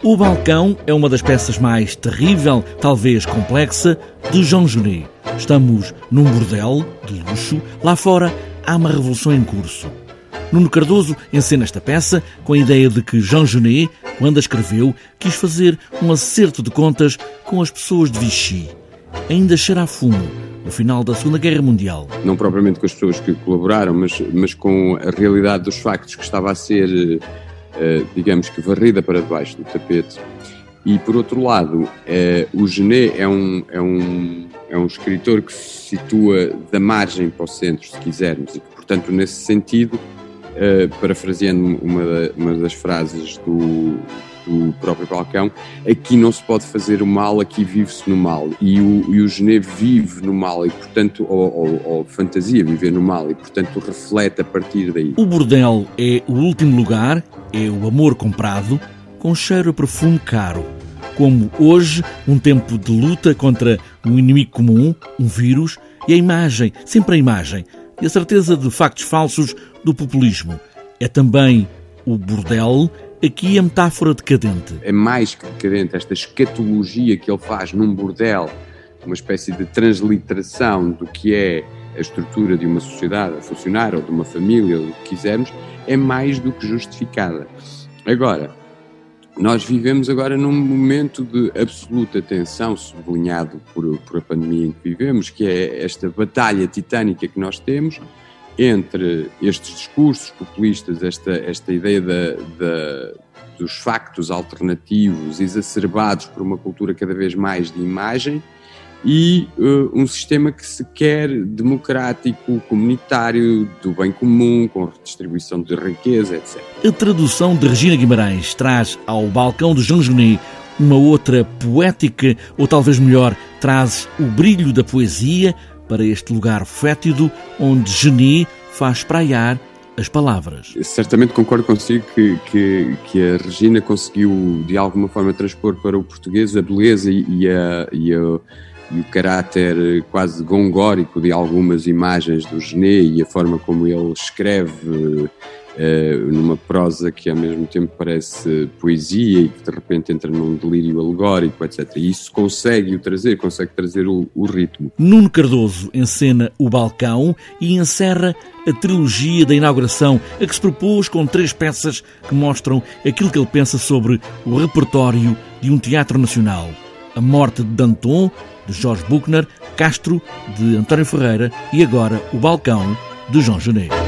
O Balcão é uma das peças mais terrível, talvez complexa, de Jean Genet. Estamos num bordel de luxo. Lá fora há uma revolução em curso. Nuno Cardoso encena esta peça com a ideia de que Jean Genet, quando a escreveu, quis fazer um acerto de contas com as pessoas de Vichy. Ainda cheira a fumo, no final da Segunda Guerra Mundial. Não propriamente com as pessoas que colaboraram, mas, mas com a realidade dos factos que estava a ser eh, digamos que varrida para debaixo do tapete. E por outro lado, eh, o Genet é um, é, um, é um escritor que se situa da margem para o centro, se quisermos, e que, portanto, nesse sentido, eh, parafraseando uma das frases do, do próprio Balcão, aqui não se pode fazer o mal, aqui vive-se no mal. E o, e o Genet vive no mal e, portanto, ou, ou, ou, fantasia viver no mal e, portanto, reflete a partir daí. O bordel é o último lugar, é o amor comprado, com cheiro a perfume caro. Como hoje, um tempo de luta contra um inimigo comum, um vírus, e a imagem, sempre a imagem, e a certeza de factos falsos do populismo. É também o bordel aqui a metáfora decadente. É mais que decadente esta escatologia que ele faz num bordel, uma espécie de transliteração do que é a estrutura de uma sociedade a funcionar, ou de uma família, ou o que quisermos, é mais do que justificada. Agora, nós vivemos agora num momento de absoluta tensão, sublinhado por, por a pandemia em que vivemos, que é esta batalha titânica que nós temos entre estes discursos populistas, esta, esta ideia da, da, dos factos alternativos exacerbados por uma cultura cada vez mais de imagem e uh, um sistema que se quer democrático, comunitário, do bem comum, com redistribuição de riqueza, etc. A tradução de Regina Guimarães traz ao balcão de Jean Genet uma outra poética, ou talvez melhor, traz o brilho da poesia para este lugar fétido onde Geni faz praiar as palavras. Certamente concordo consigo que, que, que, a Regina conseguiu de alguma forma transpor para o português a beleza e, a, e, a, e o caráter quase gongórico de algumas imagens do Genet e a forma como ele escreve eh, numa prosa que ao mesmo tempo parece poesia e que de repente entra num delírio alegórico, etc. E isso consegue o trazer, consegue trazer o, o ritmo. Nuno Cardoso encena o balcão e encerra a trilogia da inauguração, a que se propôs com três peças que mostram aquilo que ele pensa sobre o repertório de um teatro nacional. A Morte de Danton, de Jorge Buchner, Castro, de António Ferreira e agora O Balcão, de João Janeiro.